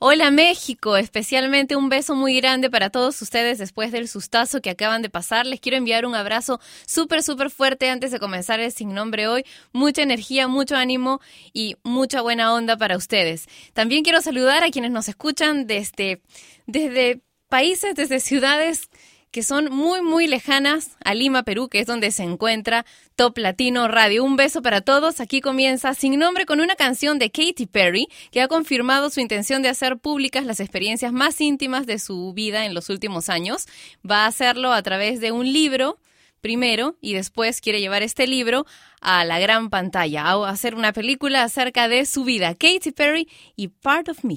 Hola, México, especialmente un beso muy grande para todos ustedes después del sustazo que acaban de pasar. Les quiero enviar un abrazo súper, súper fuerte antes de comenzar el sin nombre hoy. Mucha energía, mucho ánimo y mucha buena onda para ustedes. También quiero saludar a quienes nos escuchan desde, desde países, desde ciudades que son muy, muy lejanas a Lima, Perú, que es donde se encuentra Top Latino Radio. Un beso para todos. Aquí comienza Sin Nombre con una canción de Katy Perry, que ha confirmado su intención de hacer públicas las experiencias más íntimas de su vida en los últimos años. Va a hacerlo a través de un libro primero y después quiere llevar este libro a la gran pantalla, a hacer una película acerca de su vida. Katy Perry y Part of Me.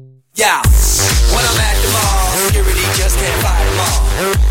Yeah, when I'm at the mall, security just can't fight them all.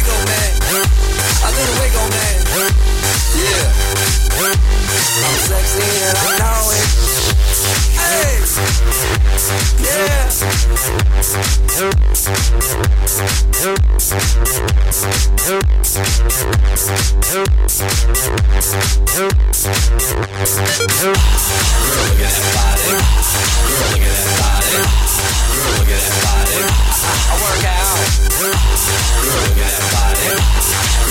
We go, man. I do the wiggle, man. Yeah. I'm sexy and I know it. Hey. Yeah. Girl, look at that body. Girl, look at that body. Girl, look at that body. I work out.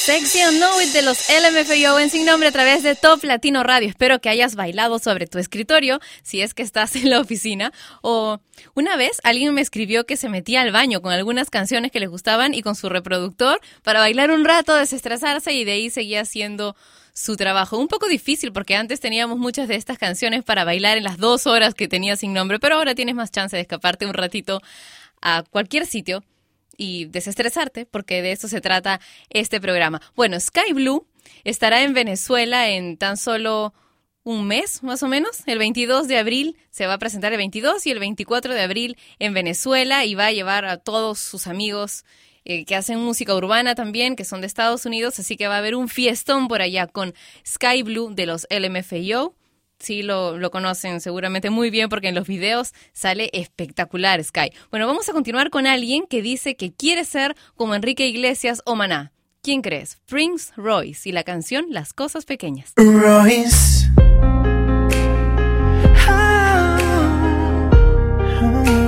Sexy and Know It de los LMFAO en sin nombre a través de Top Latino Radio. Espero que hayas bailado sobre tu escritorio si es que estás en la oficina. O una vez alguien me escribió que se metía al baño con algunas canciones que le gustaban y con su reproductor para bailar un rato, desestresarse y de ahí seguía haciendo su trabajo. Un poco difícil porque antes teníamos muchas de estas canciones para bailar en las dos horas que tenía sin nombre, pero ahora tienes más chance de escaparte un ratito a cualquier sitio y desestresarte, porque de eso se trata este programa. Bueno, Sky Blue estará en Venezuela en tan solo un mes, más o menos. El 22 de abril se va a presentar el 22 y el 24 de abril en Venezuela y va a llevar a todos sus amigos eh, que hacen música urbana también, que son de Estados Unidos, así que va a haber un fiestón por allá con Sky Blue de los LMFAO sí lo, lo, conocen seguramente muy bien porque en los videos sale espectacular Sky. Bueno, vamos a continuar con alguien que dice que quiere ser como Enrique Iglesias o Maná. ¿Quién crees? Prince Royce y la canción Las Cosas Pequeñas. Royce. Tu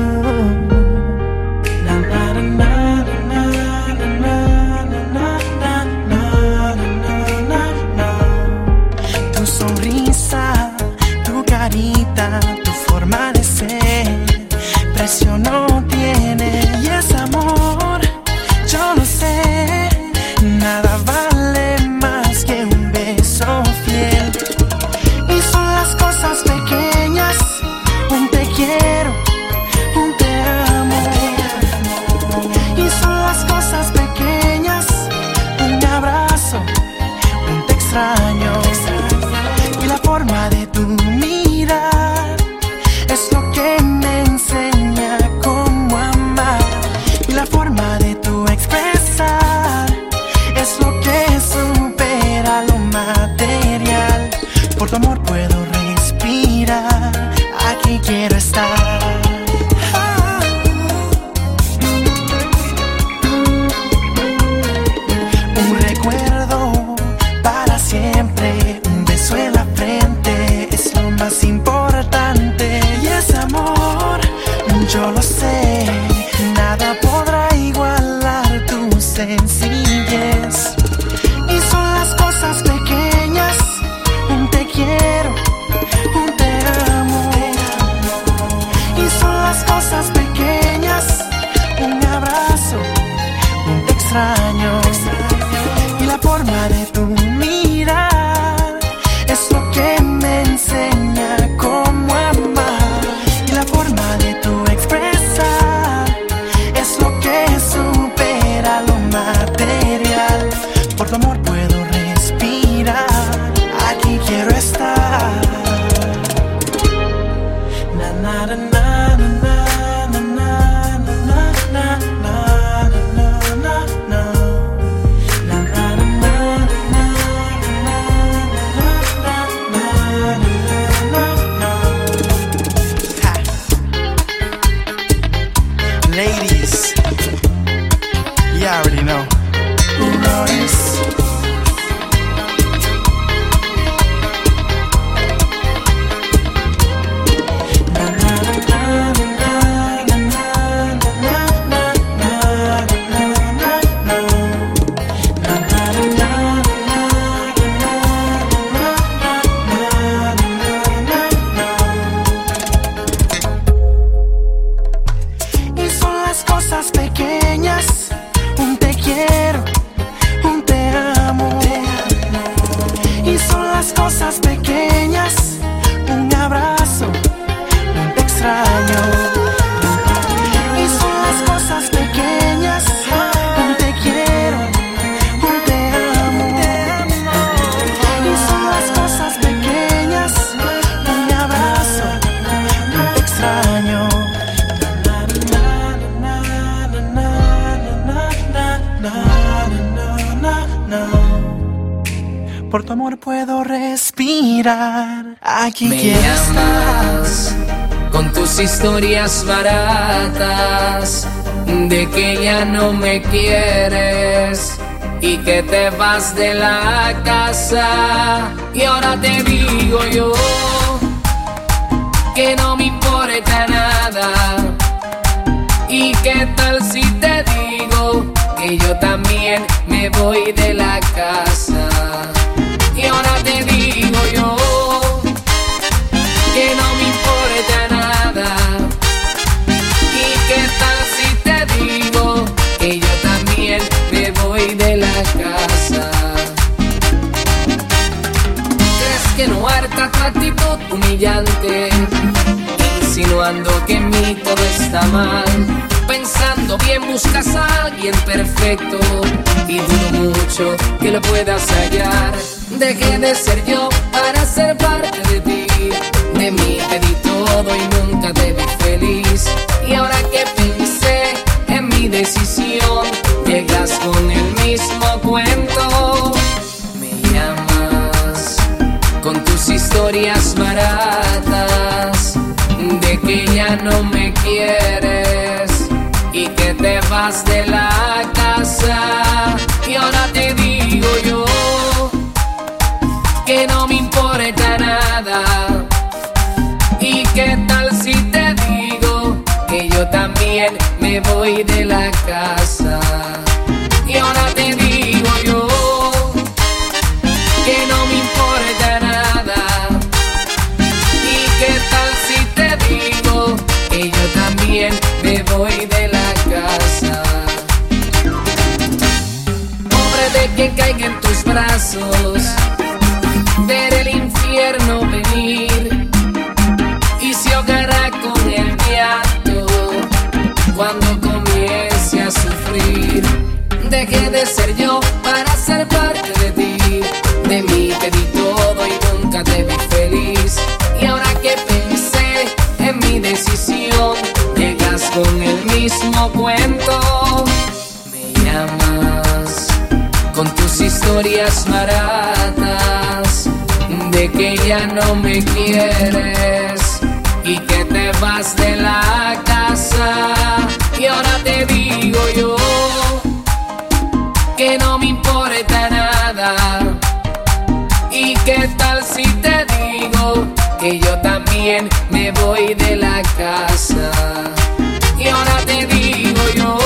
na na baratas de que ya no me quieres y que te vas de la casa. Y ahora te digo yo que no me importa nada. ¿Y qué tal si te digo que yo también me voy de la casa? Insinuando que en mí todo está mal. Pensando bien buscas a alguien perfecto y dudo mucho que lo puedas hallar. Dejé de ser yo para ser parte de ti. De mí te di todo y nunca te vi feliz. Y ahora que pensé en mi decisión, llegas con el mismo cuento. Me llamas con tus historias de que ya no me quieres y que te vas de la casa. Y ahora te digo yo que no me importa nada. ¿Y qué tal si te digo que yo también me voy de la casa? Y ahora Ser yo para ser parte de ti. De mí te di todo y nunca te vi feliz. Y ahora que pensé en mi decisión, llegas con el mismo cuento. Me llamas con tus historias baratas de que ya no me quieres y que te vas de la casa. Y ahora te digo yo que no me importa nada. ¿Y qué tal si te digo que yo también me voy de la casa? Y ahora te digo yo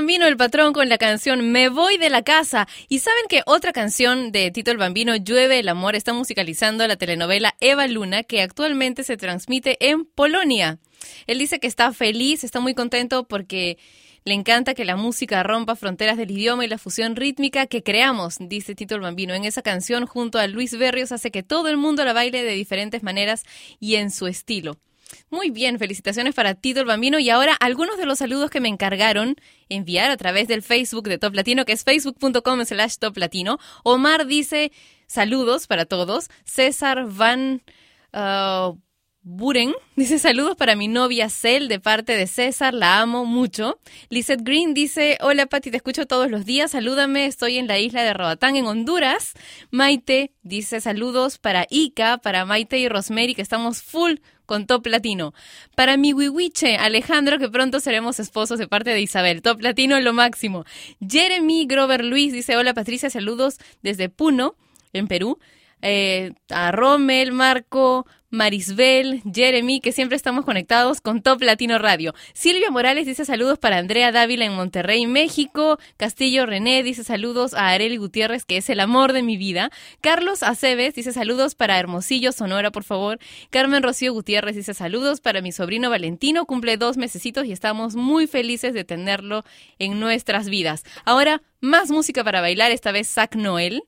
Bambino, el patrón, con la canción Me voy de la casa. Y saben que otra canción de Tito el Bambino, Llueve el amor, está musicalizando la telenovela Eva Luna, que actualmente se transmite en Polonia. Él dice que está feliz, está muy contento porque le encanta que la música rompa fronteras del idioma y la fusión rítmica que creamos, dice Tito el Bambino. En esa canción, junto a Luis Berrios, hace que todo el mundo la baile de diferentes maneras y en su estilo. Muy bien, felicitaciones para Tito el Bambino. Y ahora algunos de los saludos que me encargaron enviar a través del Facebook de Top Latino, que es facebook.com slash Top Latino. Omar dice saludos para todos. César Van ah, Buren dice saludos para mi novia Cel de parte de César, la amo mucho. Lizette Green dice, hola Pati, te escucho todos los días, salúdame, estoy en la isla de Roatán, en Honduras. Maite dice saludos para Ica, para Maite y Rosemary, que estamos full con Top Latino. Para mi wiwiche, Alejandro, que pronto seremos esposos de parte de Isabel. Top Latino, lo máximo. Jeremy Grover Luis dice, hola Patricia, saludos desde Puno, en Perú. Eh, a Rommel, Marco, Marisbel, Jeremy, que siempre estamos conectados con Top Latino Radio. Silvia Morales dice saludos para Andrea Dávila en Monterrey, México. Castillo René dice saludos a Areli Gutiérrez, que es el amor de mi vida. Carlos Aceves dice saludos para Hermosillo, Sonora, por favor. Carmen Rocío Gutiérrez dice saludos para mi sobrino Valentino, cumple dos mesecitos y estamos muy felices de tenerlo en nuestras vidas. Ahora, más música para bailar, esta vez Zach Noel,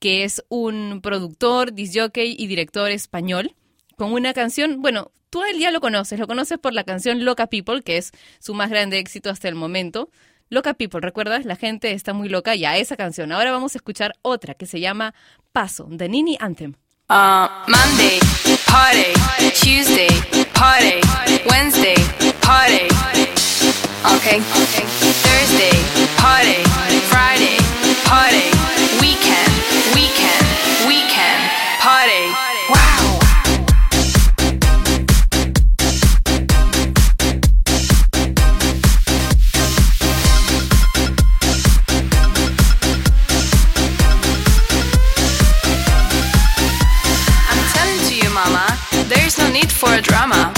que es un productor, disjockey y director español con una canción, bueno, tú él ya lo conoces, lo conoces por la canción Loca People, que es su más grande éxito hasta el momento. Loca People, ¿recuerdas? La gente está muy loca ya esa canción. Ahora vamos a escuchar otra que se llama Paso, de Nini Anthem. Uh, Monday, party. Tuesday, party. Wednesday, party. Thursday, party. Friday, party. Weekend, weekend, weekend, party. For a drama.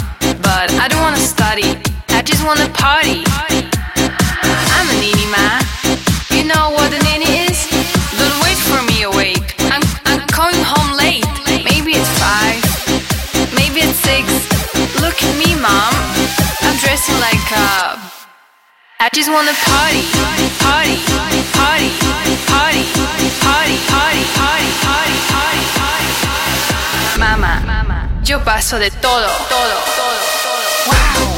But I don't wanna study, I just wanna party. I'm a nini ma. You know what a nini is? Don't wait for me awake. I'm I'm coming home late. Maybe it's five, maybe it's six. Look at me, mom. I'm dressing like a. I just wanna party, party, party, yo paso de todo, todo, todo, todo.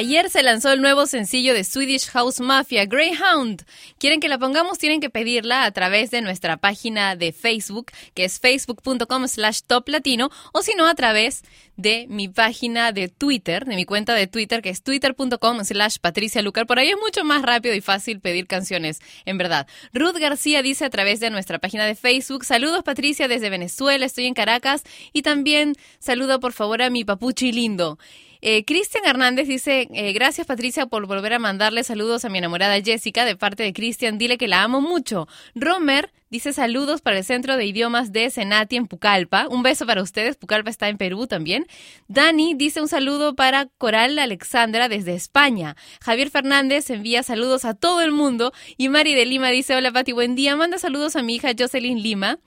Ayer se lanzó el nuevo sencillo de Swedish House Mafia, Greyhound. ¿Quieren que la pongamos? Tienen que pedirla a través de nuestra página de Facebook, que es facebook.com slash toplatino, o si no, a través de mi página de Twitter, de mi cuenta de Twitter, que es twitter.com slash Patricia Lucar. Por ahí es mucho más rápido y fácil pedir canciones, en verdad. Ruth García dice a través de nuestra página de Facebook, saludos Patricia desde Venezuela, estoy en Caracas, y también saludo por favor a mi papuchi lindo. Eh, Cristian Hernández dice, eh, gracias Patricia por volver a mandarle saludos a mi enamorada Jessica de parte de Cristian, dile que la amo mucho. Romer dice saludos para el Centro de Idiomas de Senati en Pucallpa, un beso para ustedes, Pucallpa está en Perú también. Dani dice un saludo para Coral Alexandra desde España. Javier Fernández envía saludos a todo el mundo y Mari de Lima dice, hola Pati, buen día, manda saludos a mi hija Jocelyn Lima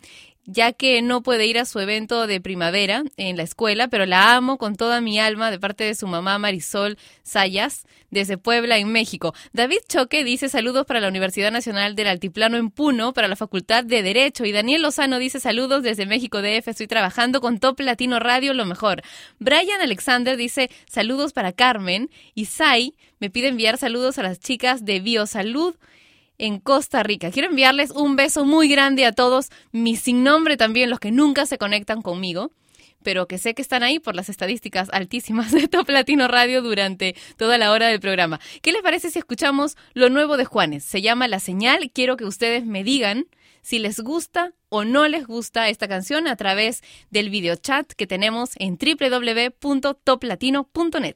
ya que no puede ir a su evento de primavera en la escuela, pero la amo con toda mi alma de parte de su mamá Marisol Sayas, desde Puebla, en México. David Choque dice saludos para la Universidad Nacional del Altiplano en Puno, para la Facultad de Derecho. Y Daniel Lozano dice saludos desde México DF, estoy trabajando con Top Latino Radio, lo mejor. Brian Alexander dice saludos para Carmen. Y Sai me pide enviar saludos a las chicas de Biosalud en Costa Rica. Quiero enviarles un beso muy grande a todos, mis sin nombre también, los que nunca se conectan conmigo, pero que sé que están ahí por las estadísticas altísimas de Top Latino Radio durante toda la hora del programa. ¿Qué les parece si escuchamos lo nuevo de Juanes? Se llama La Señal. Quiero que ustedes me digan si les gusta o no les gusta esta canción a través del videochat que tenemos en www.toplatino.net.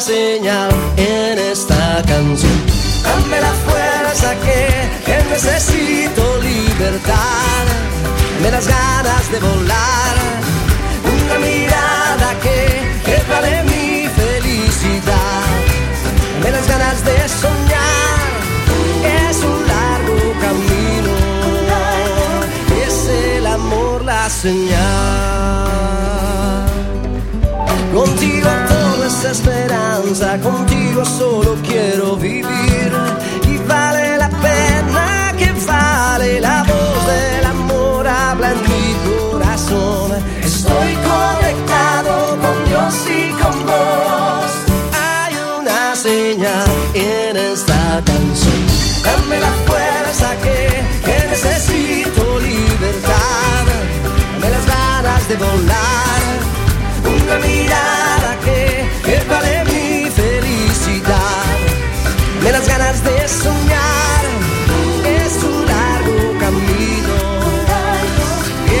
Señal en esta canción. Dame la fuerza que, que necesito libertad. Me das ganas de volar. Una mirada que, que vale mi felicidad. Me das ganas de soñar. Es un largo camino. Es el amor la señal. Contigo esperanza, contigo solo quiero vivir. Y vale la pena que vale la voz del amor habla en mi corazón. Estoy conectado con Dios y con vos. Hay una señal en esta canción. Dame la fuerza que, que necesito libertad. Dame las ganas de volar. Una mirada Es un largo camino.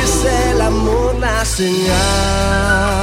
Es el amor la.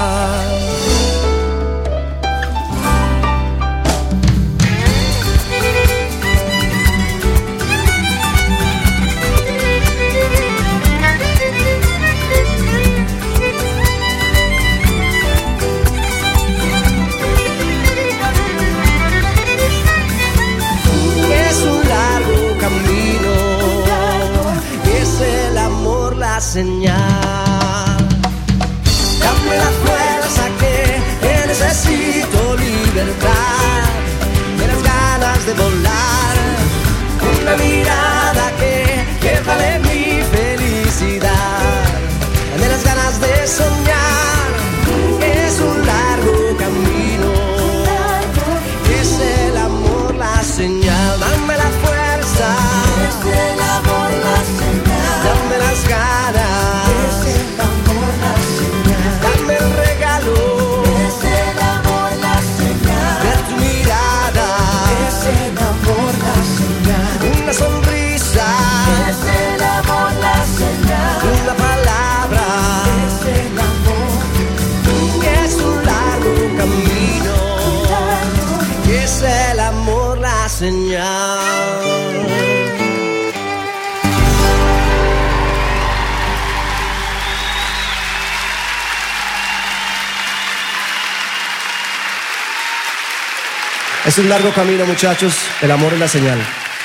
Es un largo camino, muchachos. El amor es la señal.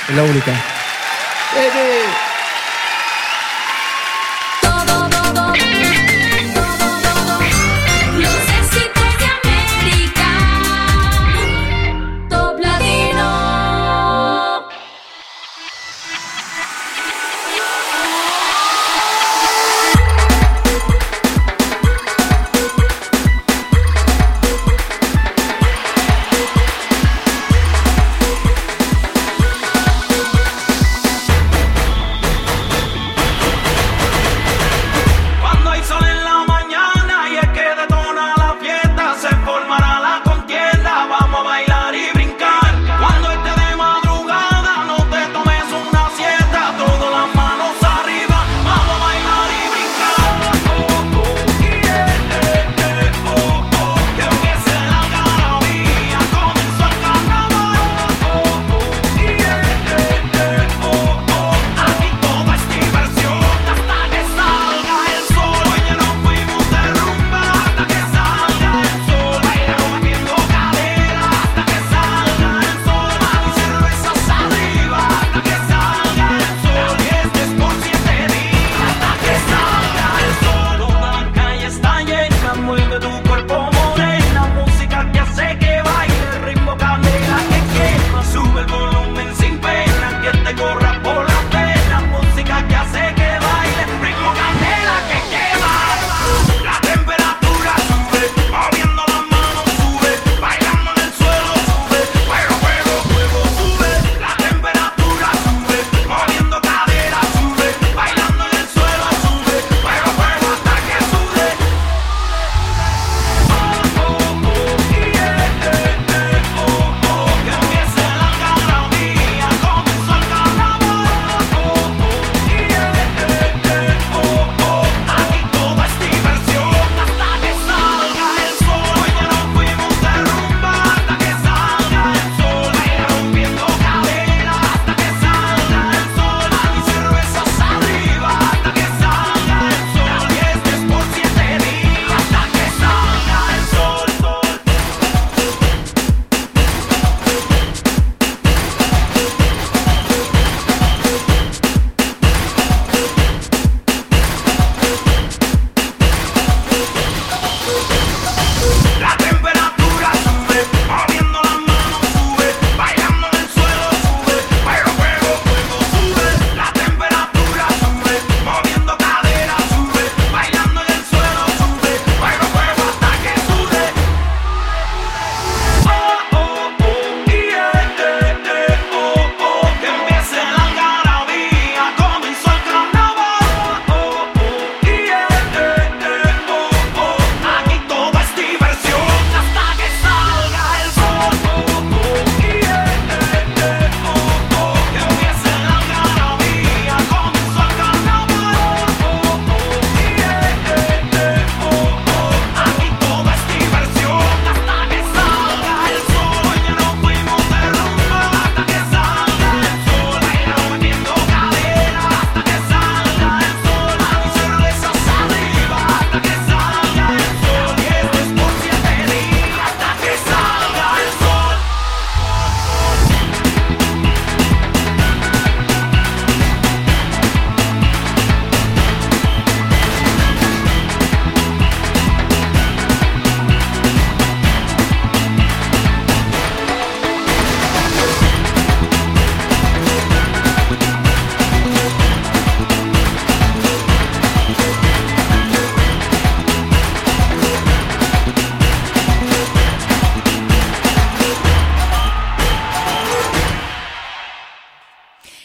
Es la única.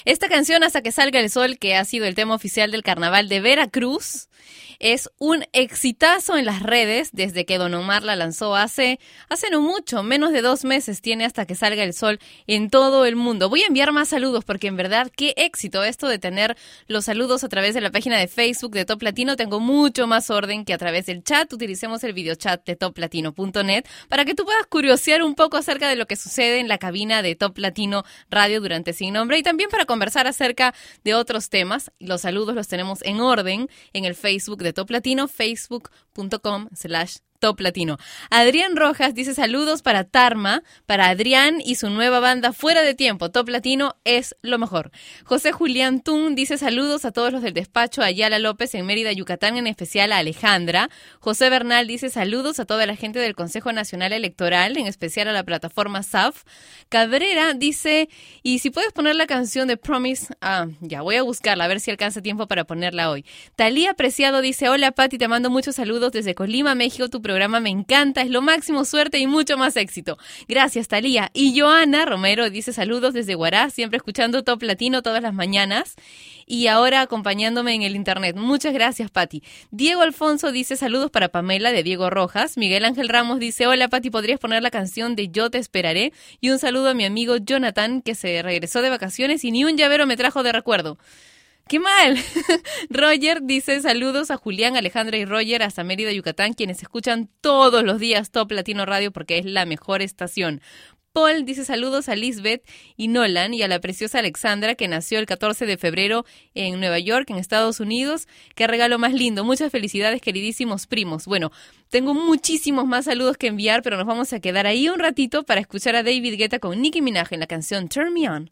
Esta canción, Hasta que salga el sol, que ha sido el tema oficial del carnaval de Veracruz, es un exitazo en las redes desde que Don Omar la lanzó hace, hace no mucho, menos de dos meses tiene hasta que salga el sol en todo el mundo. Voy a enviar más saludos porque en verdad qué éxito esto de tener los saludos a través de la página de Facebook de Top Latino. Tengo mucho más orden que a través del chat. Utilicemos el videochat de toplatino.net para que tú puedas curiosear un poco acerca de lo que sucede en la cabina de Top Latino Radio durante Sin Nombre y también para conversar acerca de otros temas. Los saludos los tenemos en orden en el Facebook de Top Latino, facebook.com slash Top Latino. Adrián Rojas dice saludos para Tarma, para Adrián y su nueva banda Fuera de Tiempo. Top Latino es lo mejor. José Julián Tun dice saludos a todos los del despacho Ayala López en Mérida, Yucatán, en especial a Alejandra. José Bernal dice saludos a toda la gente del Consejo Nacional Electoral, en especial a la plataforma SAF. Cabrera dice, y si puedes poner la canción de Promise, ah, ya voy a buscarla, a ver si alcanza tiempo para ponerla hoy. Talía Preciado dice, hola Pati, te mando muchos saludos desde Colima, México, programa me encanta, es lo máximo, suerte y mucho más éxito. Gracias, Talía. Y Joana Romero dice saludos desde Guará, siempre escuchando Top Latino todas las mañanas y ahora acompañándome en el internet. Muchas gracias, Pati. Diego Alfonso dice saludos para Pamela de Diego Rojas. Miguel Ángel Ramos dice, hola Pati, ¿podrías poner la canción de Yo te esperaré? Y un saludo a mi amigo Jonathan que se regresó de vacaciones y ni un llavero me trajo de recuerdo. ¡Qué mal! Roger dice saludos a Julián, Alejandra y Roger hasta Mérida, Yucatán, quienes escuchan todos los días Top Latino Radio porque es la mejor estación. Paul dice saludos a Lisbeth y Nolan y a la preciosa Alexandra que nació el 14 de febrero en Nueva York, en Estados Unidos. Qué regalo más lindo. Muchas felicidades, queridísimos primos. Bueno, tengo muchísimos más saludos que enviar, pero nos vamos a quedar ahí un ratito para escuchar a David Guetta con Nicki Minaj en la canción Turn Me On.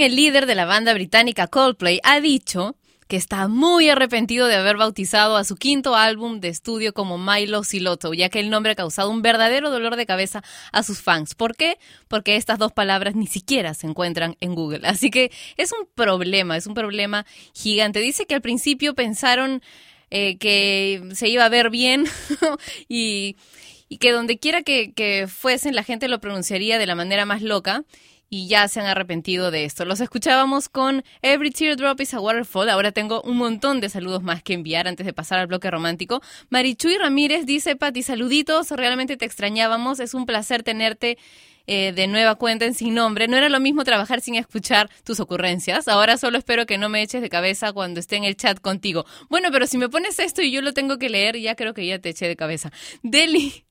El líder de la banda británica Coldplay, ha dicho que está muy arrepentido de haber bautizado a su quinto álbum de estudio como Milo Siloto, ya que el nombre ha causado un verdadero dolor de cabeza a sus fans. ¿Por qué? Porque estas dos palabras ni siquiera se encuentran en Google. Así que es un problema, es un problema gigante. Dice que al principio pensaron eh, que se iba a ver bien y, y que donde quiera que, que fuesen la gente lo pronunciaría de la manera más loca y ya se han arrepentido de esto. Los escuchábamos con Every Teardrop is a Waterfall. Ahora tengo un montón de saludos más que enviar antes de pasar al bloque romántico. Marichuy Ramírez dice, Pati, saluditos, realmente te extrañábamos, es un placer tenerte eh, de nueva cuenta en Sin Nombre. No era lo mismo trabajar sin escuchar tus ocurrencias. Ahora solo espero que no me eches de cabeza cuando esté en el chat contigo. Bueno, pero si me pones esto y yo lo tengo que leer, ya creo que ya te eché de cabeza. Deli.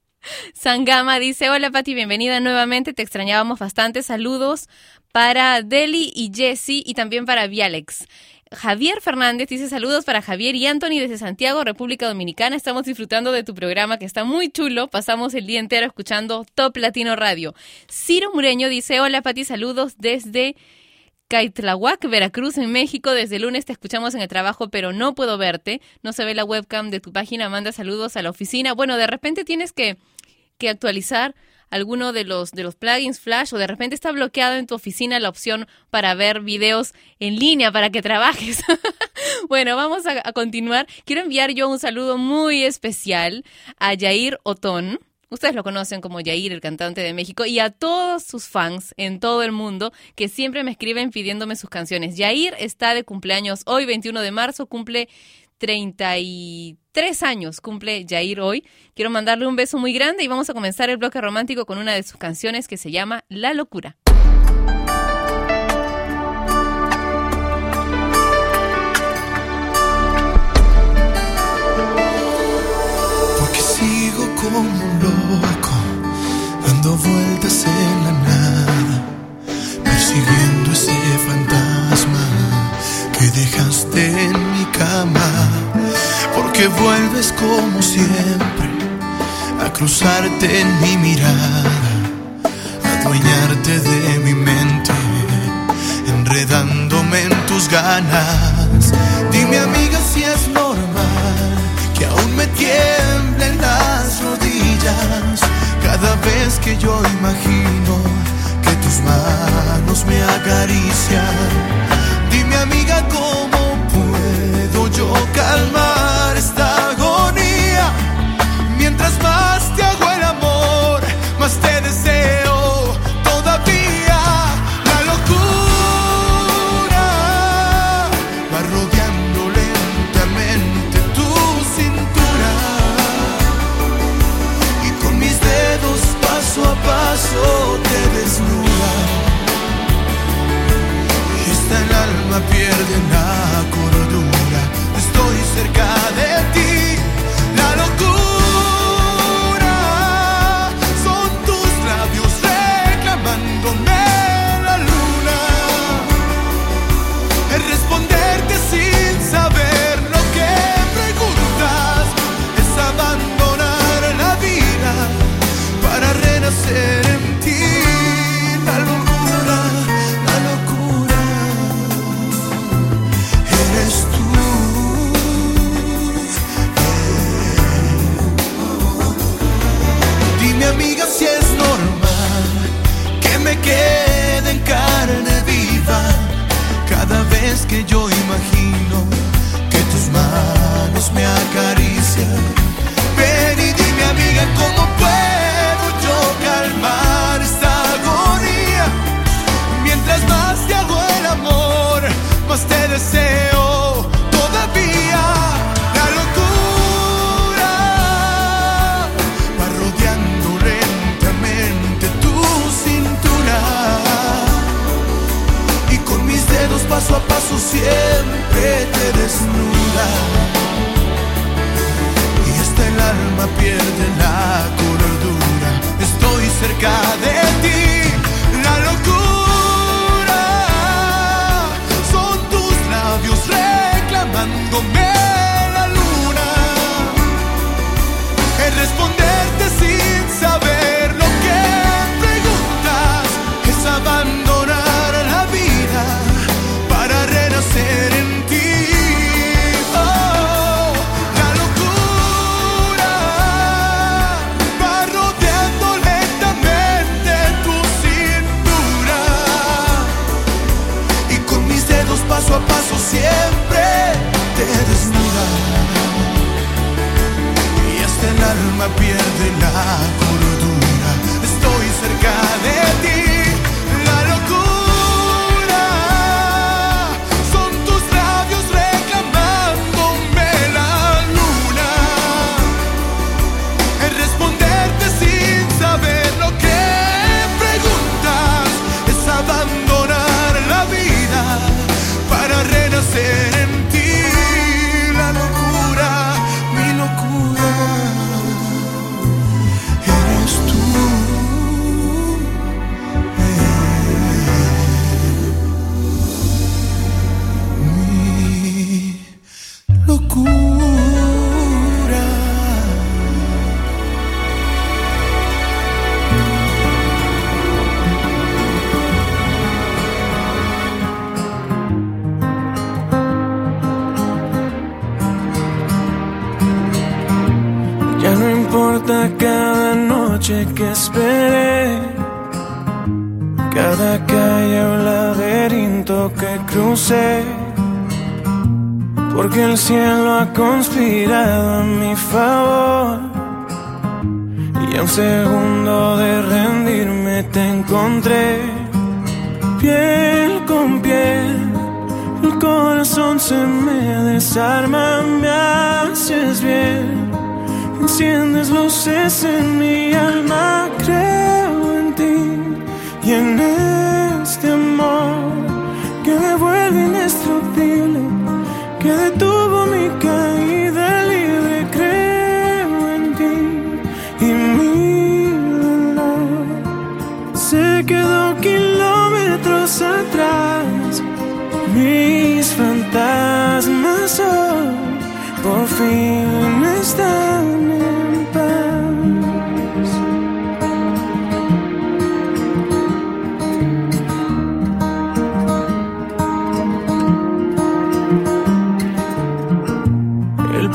Sangama dice, hola Pati, bienvenida nuevamente, te extrañábamos bastante, saludos para Deli y Jesse y también para Vialex. Javier Fernández dice saludos para Javier y Anthony desde Santiago, República Dominicana. Estamos disfrutando de tu programa que está muy chulo. Pasamos el día entero escuchando Top Latino Radio. Ciro Mureño dice hola Pati, saludos desde Caitlahuac, Veracruz, en México. Desde lunes te escuchamos en el trabajo, pero no puedo verte. No se ve la webcam de tu página. Manda saludos a la oficina. Bueno, de repente tienes que, que actualizar alguno de los, de los plugins Flash o de repente está bloqueado en tu oficina la opción para ver videos en línea para que trabajes. bueno, vamos a, continuar. Quiero enviar yo un saludo muy especial a Yair Otón. Ustedes lo conocen como Yair, el cantante de México, y a todos sus fans en todo el mundo que siempre me escriben pidiéndome sus canciones. Yair está de cumpleaños hoy, 21 de marzo, cumple 33 años, cumple Yair hoy. Quiero mandarle un beso muy grande y vamos a comenzar el bloque romántico con una de sus canciones que se llama La locura. Porque sigo como un loco, dando vueltas en la nada, persiguiendo ese fantasma dejaste en mi cama. Porque vuelves como siempre a cruzarte en mi mirada, a adueñarte de mi mente, enredándome en tus ganas. Dime amiga si es normal que aún me tiemblen las rodillas cada vez que yo imagino que tus manos me acarician. Amiga cómo puedo yo calmar esta agonía mientras más te hago el amor, más te deseo todavía. La locura va rodeando lentamente tu cintura y con mis dedos paso a paso te alma pierde la cordura. Estoy cerca de ti. La locura conspirado a mi favor.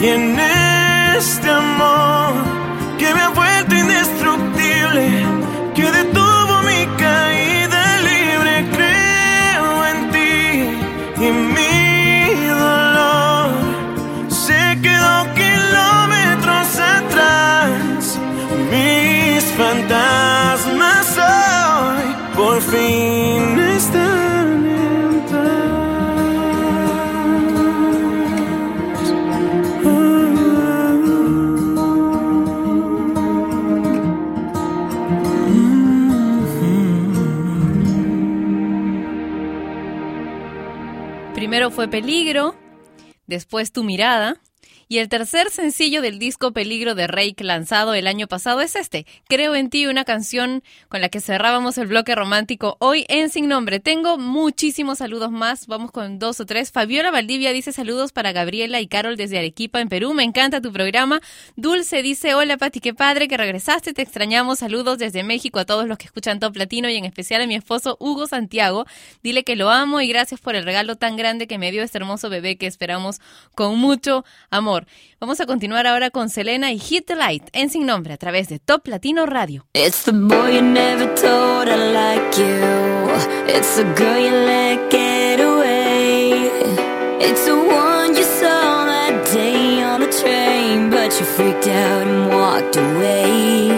en este amor fue Peligro, después Tu Mirada. Y el tercer sencillo del disco Peligro de Rake lanzado el año pasado es este, Creo en ti, una canción con la que cerrábamos el bloque romántico hoy en Sin Nombre. Tengo muchísimos saludos más, vamos con dos o tres. Fabiola Valdivia dice saludos para Gabriela y Carol desde Arequipa en Perú, me encanta tu programa. Dulce dice, hola Pati, qué padre que regresaste, te extrañamos, saludos desde México a todos los que escuchan Top Latino y en especial a mi esposo Hugo Santiago. Dile que lo amo y gracias por el regalo tan grande que me dio este hermoso bebé que esperamos con mucho amor. Vamos a continuar ahora con Selena y Hit the Light en Sin Nombre a través de Top Latino Radio. It's the boy you never told I like you. It's the girl you let get away. It's the one you saw that day on the train, but you freaked out and walked away.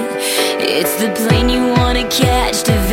It's the plane you wanna catch to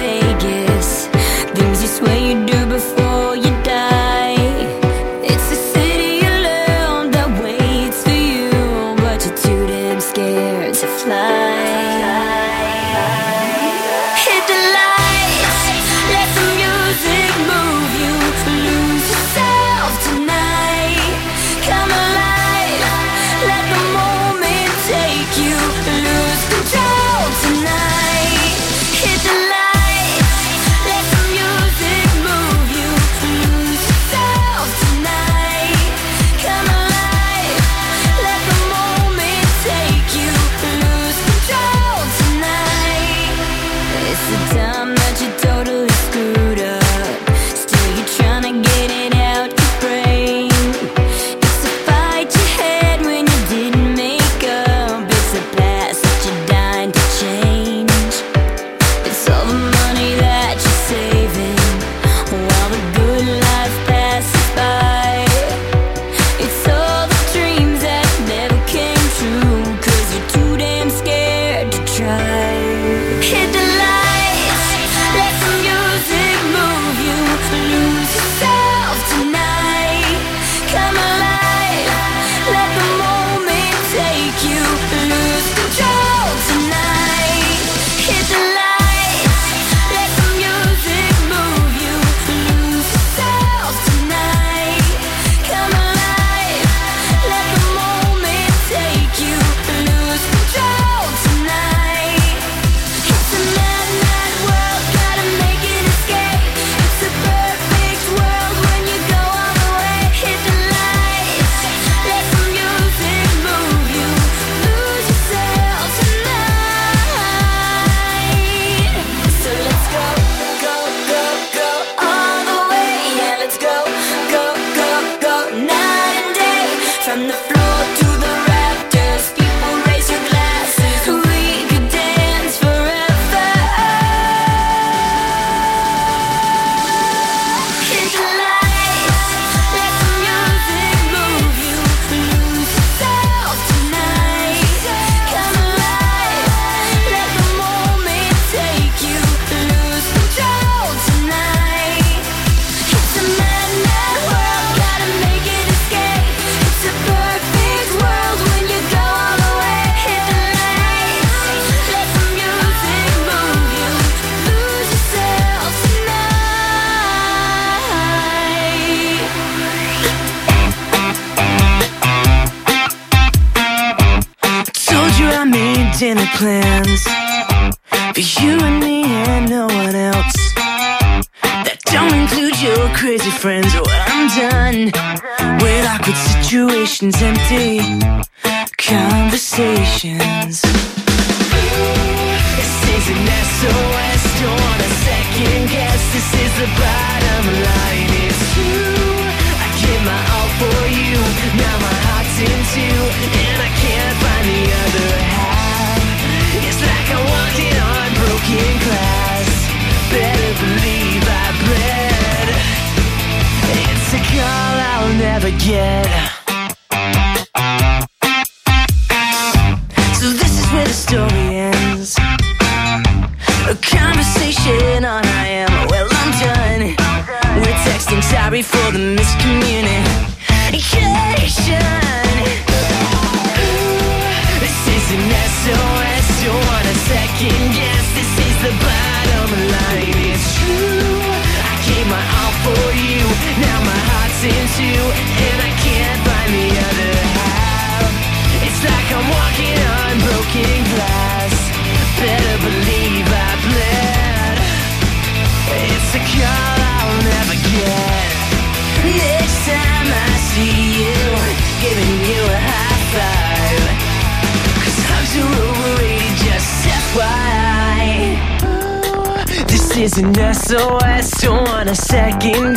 on a second.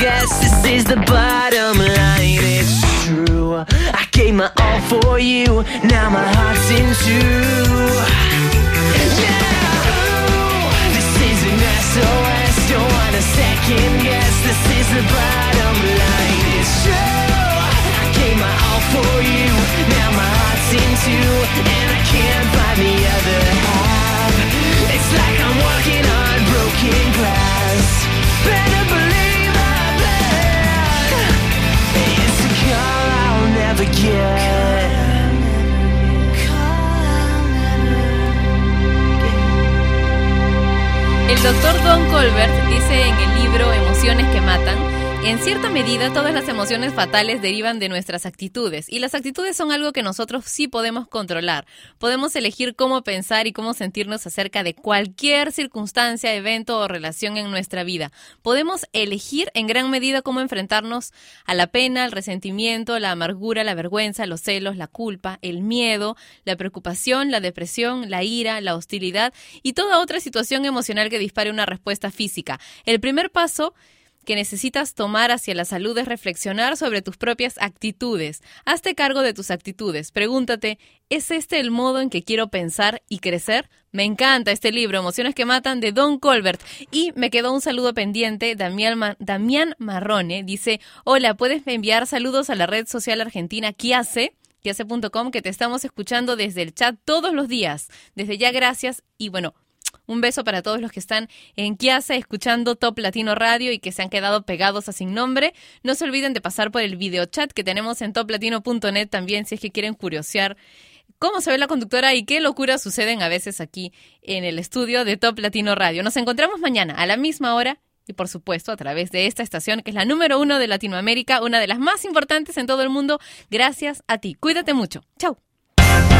En cierta medida todas las emociones fatales derivan de nuestras actitudes y las actitudes son algo que nosotros sí podemos controlar. Podemos elegir cómo pensar y cómo sentirnos acerca de cualquier circunstancia, evento o relación en nuestra vida. Podemos elegir en gran medida cómo enfrentarnos a la pena, el resentimiento, la amargura, la vergüenza, los celos, la culpa, el miedo, la preocupación, la depresión, la ira, la hostilidad y toda otra situación emocional que dispare una respuesta física. El primer paso que necesitas tomar hacia la salud es reflexionar sobre tus propias actitudes. Hazte cargo de tus actitudes. Pregúntate, ¿es este el modo en que quiero pensar y crecer? Me encanta este libro, Emociones que Matan, de Don Colbert. Y me quedó un saludo pendiente. Damián, Ma- Damián Marrone dice, hola, ¿puedes enviar saludos a la red social argentina Kiase? Kiase.com, que te estamos escuchando desde el chat todos los días. Desde ya, gracias. Y bueno, un beso para todos los que están en Kiasa escuchando Top Latino Radio y que se han quedado pegados a Sin Nombre. No se olviden de pasar por el video chat que tenemos en toplatino.net también si es que quieren curiosear cómo se ve la conductora y qué locuras suceden a veces aquí en el estudio de Top Latino Radio. Nos encontramos mañana a la misma hora y por supuesto a través de esta estación que es la número uno de Latinoamérica, una de las más importantes en todo el mundo. Gracias a ti. Cuídate mucho. Chau.